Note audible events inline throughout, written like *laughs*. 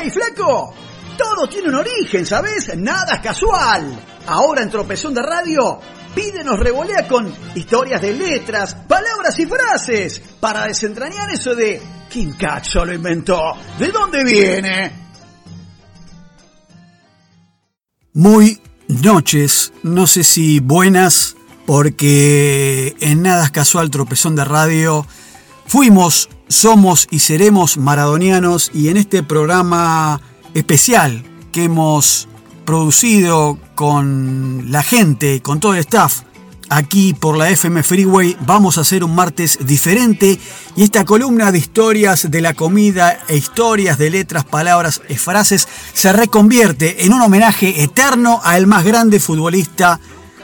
¡Hey, flaco! Todo tiene un origen, ¿sabes? Nada es casual. Ahora en Tropezón de Radio, pídenos revolea con historias de letras, palabras y frases para desentrañar eso de ¿quién cacho lo inventó? ¿De dónde viene? Muy noches, no sé si buenas, porque en Nada es Casual Tropezón de Radio fuimos, somos y seremos maradonianos y en este programa especial que hemos producido con la gente, con todo el staff, aquí por la FM Freeway, vamos a hacer un martes diferente y esta columna de historias de la comida e historias de letras, palabras y frases se reconvierte en un homenaje eterno al más grande futbolista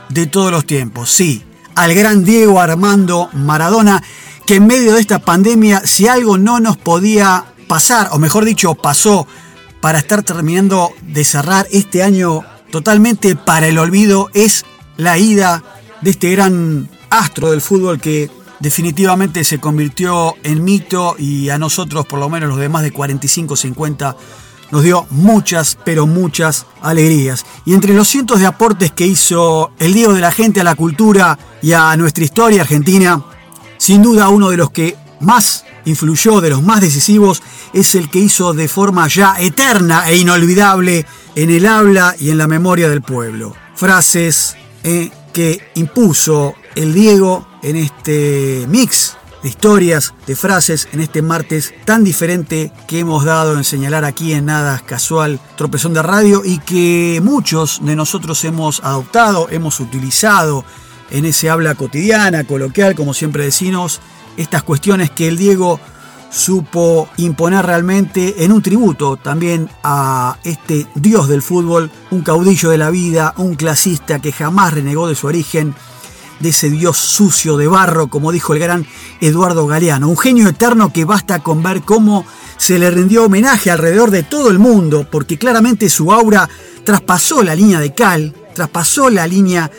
de todos los tiempos, sí, al gran Diego Armando Maradona, que en medio de esta pandemia, si algo no nos podía pasar, o mejor dicho, pasó para estar terminando de cerrar este año totalmente para el olvido es la ida de este gran astro del fútbol que definitivamente se convirtió en mito y a nosotros, por lo menos los de más de 45, 50, nos dio muchas, pero muchas alegrías. Y entre los cientos de aportes que hizo el Diego de la gente a la cultura y a nuestra historia argentina, sin duda uno de los que más influyó, de los más decisivos, es el que hizo de forma ya eterna e inolvidable en el habla y en la memoria del pueblo. Frases eh, que impuso el Diego en este mix de historias, de frases en este martes tan diferente que hemos dado en señalar aquí en Nada Casual Tropezón de Radio y que muchos de nosotros hemos adoptado, hemos utilizado en ese habla cotidiana, coloquial, como siempre decimos, estas cuestiones que el Diego supo imponer realmente en un tributo también a este dios del fútbol, un caudillo de la vida, un clasista que jamás renegó de su origen, de ese dios sucio de barro, como dijo el gran Eduardo Galeano, un genio eterno que basta con ver cómo se le rindió homenaje alrededor de todo el mundo, porque claramente su aura traspasó la línea de cal, traspasó la línea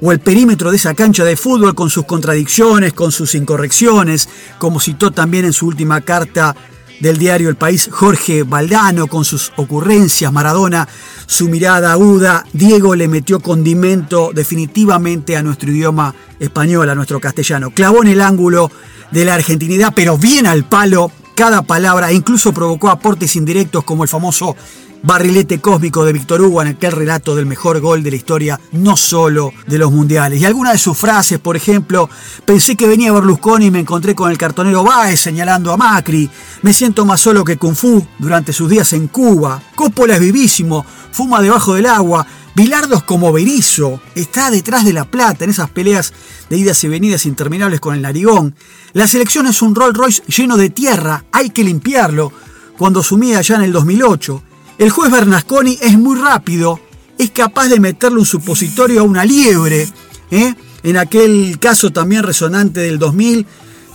o el perímetro de esa cancha de fútbol con sus contradicciones, con sus incorrecciones, como citó también en su última carta del diario El País Jorge Valdano, con sus ocurrencias, Maradona, su mirada aguda, Diego le metió condimento definitivamente a nuestro idioma español, a nuestro castellano. Clavó en el ángulo de la argentinidad, pero bien al palo cada palabra, e incluso provocó aportes indirectos como el famoso barrilete cósmico de Víctor Hugo en aquel relato del mejor gol de la historia, no solo de los mundiales. Y algunas de sus frases, por ejemplo, pensé que venía Berlusconi y me encontré con el cartonero Baez señalando a Macri, me siento más solo que Kung Fu durante sus días en Cuba, Coppola es vivísimo, fuma debajo del agua, Bilardo como Berizo, está detrás de la plata en esas peleas de idas y venidas interminables con el narigón. La selección es un Rolls Royce lleno de tierra, hay que limpiarlo. Cuando sumía ya en el 2008, el juez Bernasconi es muy rápido, es capaz de meterle un supositorio a una liebre. ¿eh? En aquel caso también resonante del 2000,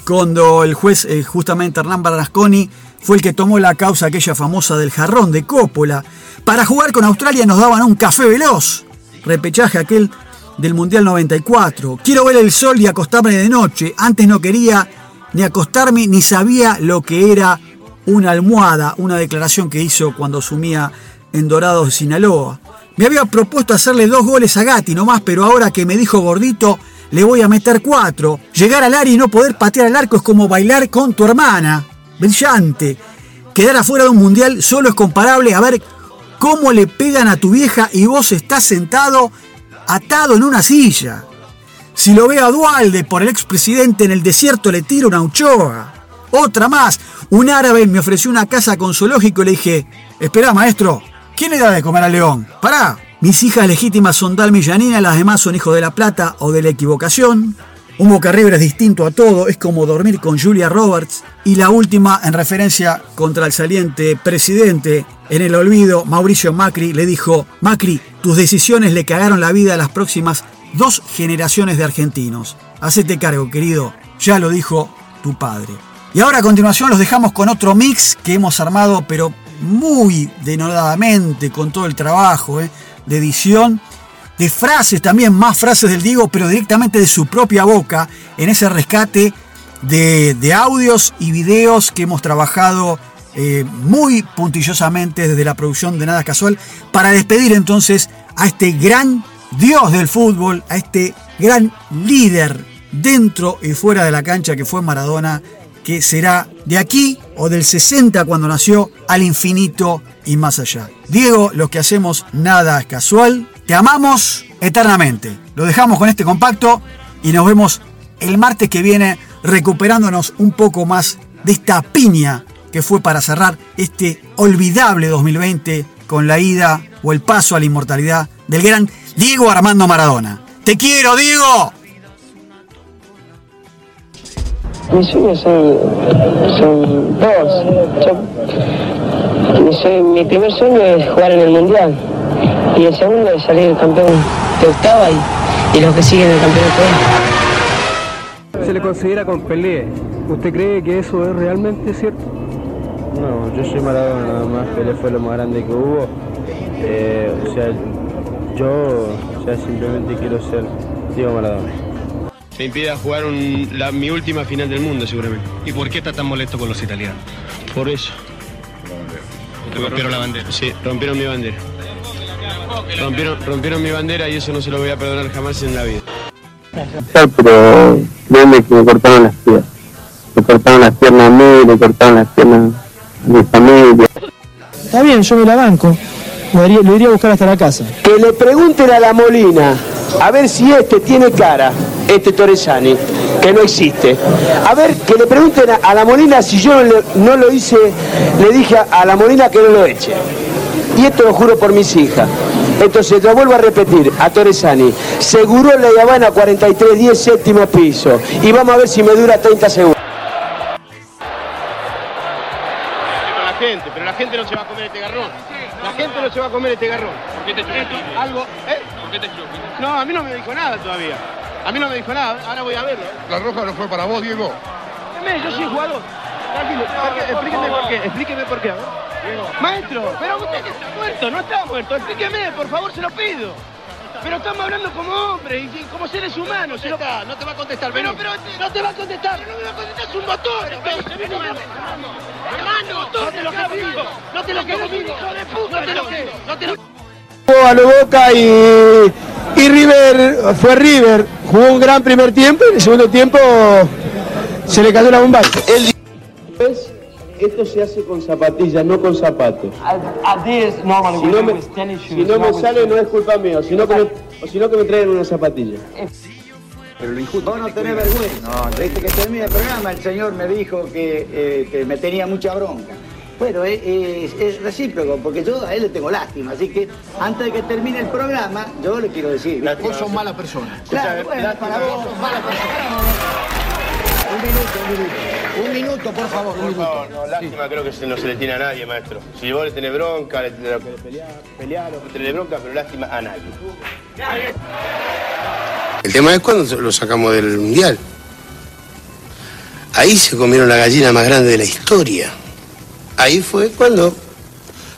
cuando el juez, eh, justamente Hernán Bernasconi, fue el que tomó la causa aquella famosa del jarrón de Coppola. Para jugar con Australia nos daban un café veloz. Repechaje aquel del Mundial 94. Quiero ver el sol y acostarme de noche. Antes no quería ni acostarme ni sabía lo que era una almohada, una declaración que hizo cuando asumía en Dorados de Sinaloa. Me había propuesto hacerle dos goles a Gatti nomás, pero ahora que me dijo gordito, le voy a meter cuatro. Llegar al área y no poder patear el arco es como bailar con tu hermana. Brillante. Quedar afuera de un mundial solo es comparable a ver cómo le pegan a tu vieja y vos estás sentado atado en una silla. Si lo veo a Dualde por el expresidente en el desierto le tiro una uchoa. Otra más. Un árabe me ofreció una casa con zoológico y le dije, espera maestro, ¿quién le da de comer al león? Pará. Mis hijas legítimas son Dalmi y Janina, las demás son hijos de la plata o de la equivocación. Un Boca es distinto a todo, es como dormir con Julia Roberts. Y la última, en referencia contra el saliente presidente en el olvido, Mauricio Macri le dijo, Macri, tus decisiones le cagaron la vida a las próximas dos generaciones de argentinos. Hacete cargo, querido, ya lo dijo tu padre. Y ahora a continuación los dejamos con otro mix que hemos armado, pero muy denodadamente, con todo el trabajo eh, de edición, de frases también, más frases del Diego, pero directamente de su propia boca, en ese rescate de, audios y videos que hemos trabajado eh, muy puntillosamente desde la producción de Nada Casual para despedir entonces a este gran dios del fútbol, a este gran líder dentro y fuera de la cancha que fue Maradona, que será de aquí o del 60 cuando nació al infinito y más allá. Diego, lo que hacemos nada es casual, te amamos eternamente. Lo dejamos con este compacto y nos vemos el martes que viene recuperándonos un poco más de esta piña que fue para cerrar este olvidable 2020 con la ida o el paso a la inmortalidad del gran Diego Armando Maradona. Te quiero, Diego. Mis sueños son, son dos. Yo, mi, primer sueño es jugar en el Mundial y el segundo es salir campeón de octava y, y los que siguen el campeonato. Se le considera con Pelé. ¿Usted cree que eso es realmente cierto? No, yo soy Maradona nada más. Pelé fue lo más grande que hubo. Eh, o sea, yo o sea, simplemente quiero ser Diego Maradona me impide jugar mi última final del mundo seguramente. ¿Y por qué está tan molesto con los italianos? Por eso. rompieron la bandera. Sí, rompieron mi bandera. Rompieron, rompieron mi bandera y eso no se lo voy a perdonar jamás en la vida. Pero créeme que me cortaron las piernas. Me cortaron las piernas a mí, me cortaron las piernas a mi familia. Está bien, yo me la banco. Lo iría a buscar hasta la casa. Que le pregunten a la Molina a ver si este tiene cara, este Torresani, que no existe. A ver, que le pregunten a, la Molina si yo no, lo hice, le dije a, la Molina que no lo eche. Y esto lo juro por mis hijas. Entonces, lo vuelvo a repetir, a Torresani, seguro la Habana 43, 10 séptimo piso. Y vamos a ver si me dura 30 segundos. la gente, pero la gente no se va a comer este garrón. La gente no se va a comer este garrón. ¿Por qué te Algo, ¿eh? ¿Por qué te No, a mí no me dijo nada todavía. A mí no me dijo nada, ahora voy a verlo. La roja no fue para vos, Diego. Yo soy jugador. Tranquilo, explíqueme por qué, explíqueme por qué. Maestro, pero usted está muerto, no está muerto. Explíqueme, por favor, se lo pido. Pero estamos hablando como hombres y como seres humanos. No, no te va a contestar, pero, pero no te va a contestar. No me va a contestar, es un motor. Hermano, no te lo quedo conmigo. No te lo quedo conmigo. No te lo quedo. A lo Boca y, y River, fue River, jugó un gran primer tiempo y en el segundo tiempo se le cayó la bomba. Esto se hace con zapatillas, no con zapatos. Si no me, si no me sale no es culpa mía, sino que me, o si no que me traen una zapatilla. Pero lo injusto. Vos no tenés vergüenza. No, desde que terminé el programa el señor me dijo que, eh, que me tenía mucha bronca. Bueno, es, recíproco, porque yo a él le tengo lástima, así que antes de que termine el programa, yo le quiero decir. Vos sos mala persona. Claro, bueno, para vos sos mala persona. Un minuto, un minuto. Un minuto, por favor. Por favor, no, lástima creo que no se le tiene a nadie, maestro. Si vos le tenés bronca, le tenés pelear, pelear, le tenés bronca, pero lástima a nadie. El tema es cuando lo sacamos del mundial. Ahí se comieron la gallina más grande de la historia. Ahí fue cuando,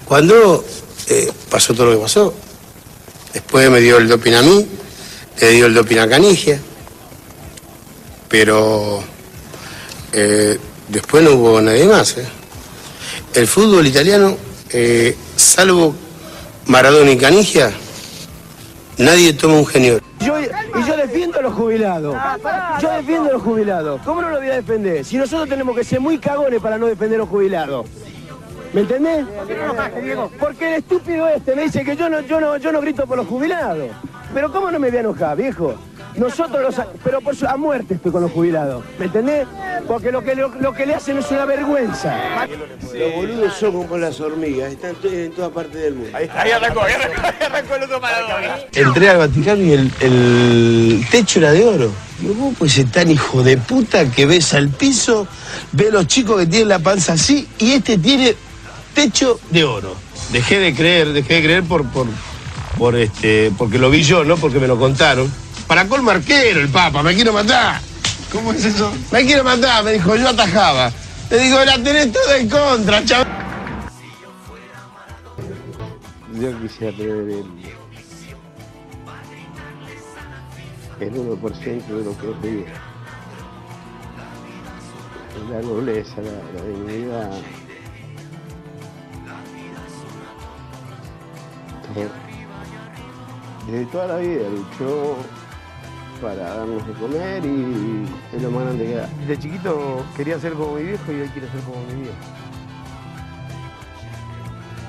cuando eh, pasó todo lo que pasó. Después me dio el doping a mí, le dio el doping a Canigia. Pero eh, después no hubo nadie más. ¿eh? El fútbol italiano, salvo Maradona y Canigia, nadie toma un genio. Defiendo a los jubilados. Yo defiendo a los jubilados. ¿Cómo no lo voy a defender? Si nosotros tenemos que ser muy cagones para no defender a los jubilados. ¿Me entendés? Porque el estúpido este me dice que yo no, yo no, yo no grito por los jubilados. Pero ¿cómo no me voy a enojar, viejo? Nosotros los... Pero por su, a muerte estoy con los jubilados. ¿Me entendés? Porque lo que, lo, que le hacen es una vergüenza. Los boludos son como las hormigas, están en toda parte del mundo. Ahí, ahí arrancó, ahí arrancó, el otro Entré al Vaticano y el, techo era de oro. ¿Cómo pues ser tan hijo de puta que ves al piso, ve a los chicos que tienen la panza así y este tiene techo de oro? Dejé de creer, dejé de creer por, por, por este, porque lo vi yo, no porque me lo contaron. Para colmo arquero el Papa, me quiero matar. ¿Cómo es eso? Me quiero matar, me dijo, yo atajaba. Le digo, la tenés todo en contra, chaval. Yo quisiera tener el, el 1% de lo que es La nobleza, la, la dignidad. Todo. Toda la vida luchó para darnos de comer y es lo más grande que da. De chiquito quería ser como mi viejo y hoy quiero ser como mi viejo.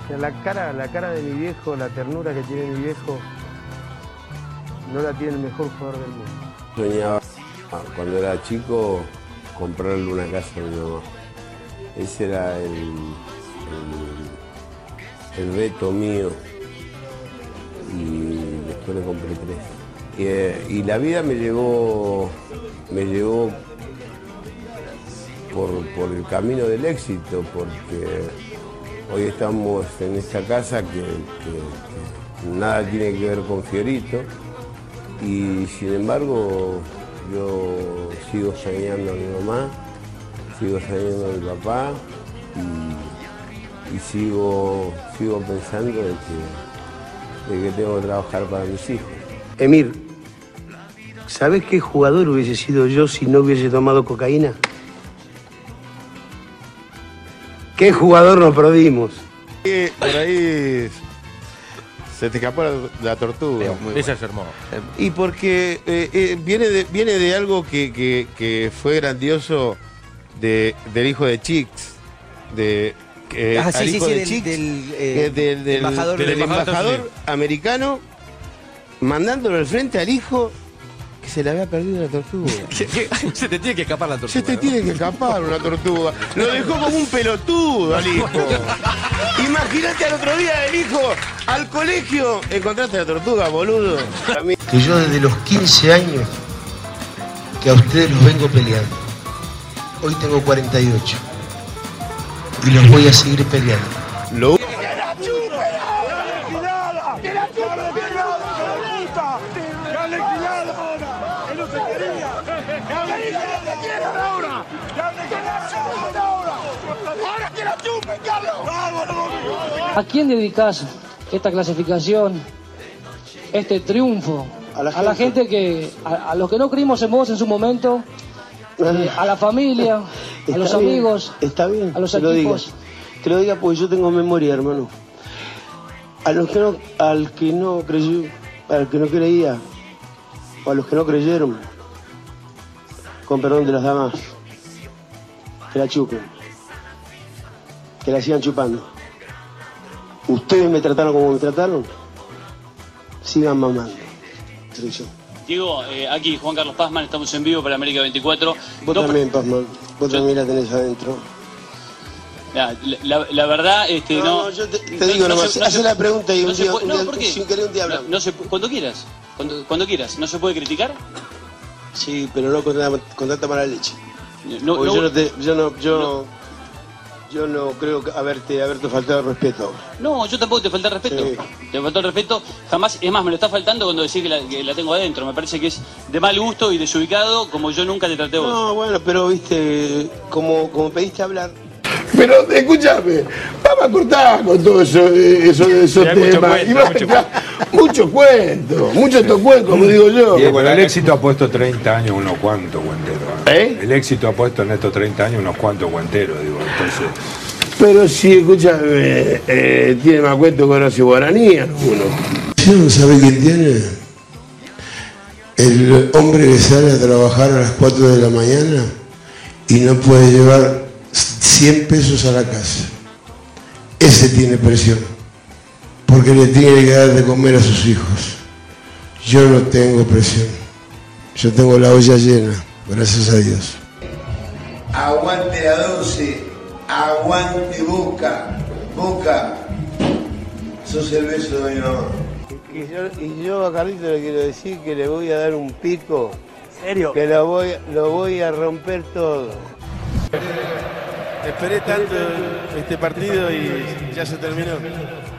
O sea, la cara, la cara de mi viejo, la ternura que tiene mi viejo, no la tiene el mejor jugador del mundo. Soñaba cuando era chico comprarle una casa a mi mamá. Ese era el, el, el reto mío y después le compré tres. Y, eh, y la vida me llevó, me llevó por, por el camino del éxito, porque hoy estamos en esta casa que nada tiene que ver con Fiorito y sin embargo yo sigo soñando a mi mamá, sigo soñando a mi papá y, y sigo, sigo pensando de que, de que tengo que trabajar para mis hijos. Emir, ¿sabés qué jugador hubiese sido yo si no hubiese tomado cocaína? ¿Qué jugador nos perdimos? Eh, Por ahí se te escapó la, la tortuga. Esa es hermosa. Y porque eh, eh, viene, de, viene de algo que, que- que fue grandioso de, del hijo de Chicks. De, Ah, sí, sí, sí, de del- Chicks, del, eh, eh, del, del- embajador- del del embajador embajador americano mandándolo al frente al hijo que se le había perdido la tortuga. *laughs* Se te tiene que escapar la tortuga. Se te ¿no? tiene que escapar una tortuga. Lo dejó como un pelotudo al hijo. *laughs* Imagínate al otro día el hijo al colegio. Encontraste la tortuga, boludo. Que yo desde los 15 años que a ustedes los vengo peleando. Hoy tengo 48. Y los voy a seguir peleando. Lo ¿A quién dedicas esta clasificación, este triunfo? A la, gente que, a, a los que no creímos en vos en su momento, eh, a la familia, a los bien, amigos, Está bien, a los que lo equipos. Que lo diga porque yo tengo memoria, hermano. A los que no, al que no creyó, al que no creía, o a los que no creyeron, con perdón de las damas, que la chupen, que la sigan chupando. Ustedes me trataron como me trataron, sigan mamando. Soy yo. Diego, eh, aquí Juan Carlos Pazman, estamos en vivo para América 24. Vos también, Pazman, vos también la tenés adentro. La, la- la verdad, este, No, no. no, yo te- te digo nomás, hacé la pregunta y un día- un no, sin querer un día No, hablamos. no se cuando quieras, cuando, cuando quieras. ¿No se puede criticar? Sí, pero no con, tanta- con tanta mala leche. No, Porque no- yo no te, yo no, yo, yo no creo que haberte, haberte faltado el respeto. No, yo tampoco te falta el respeto. Te faltó el respeto. Jamás, es más, me lo está faltando cuando decís que la, que la tengo adentro. Me parece que es de mal gusto y desubicado como yo nunca te traté a vos. No, bueno, pero viste, como, como pediste hablar. Pero escúchame, vamos a cortar con todo eso, eh, eso, esos temas. cuento, Y va- mucho cuento, mucho tocuento, como digo yo. Diego, el éxito ha puesto 30 años unos cuantos guanteros. ¿eh? El éxito ha puesto en estos 30 años unos cuantos guanteros, digo. Entonces, Pero si, escúchame, eh, tiene más cuento que Horacio Guaraní alguno. ¿No sabe quién tiene? El hombre que sale a trabajar a las 4 de la mañana y no puede llevar 100 pesos a la casa. Ese tiene presión, porque le tiene que dar de comer a sus hijos. Yo no tengo presión, yo tengo la olla llena, gracias a Dios. Aguante la 12, aguante Boca, Boca. Sos el beso de mi mamá. Y yo, y yo a Carlito le quiero decir que le voy a dar un pico. ¿Serio? Que lo voy, lo voy a romper todo. Esperé tanto este partido y ya se terminó.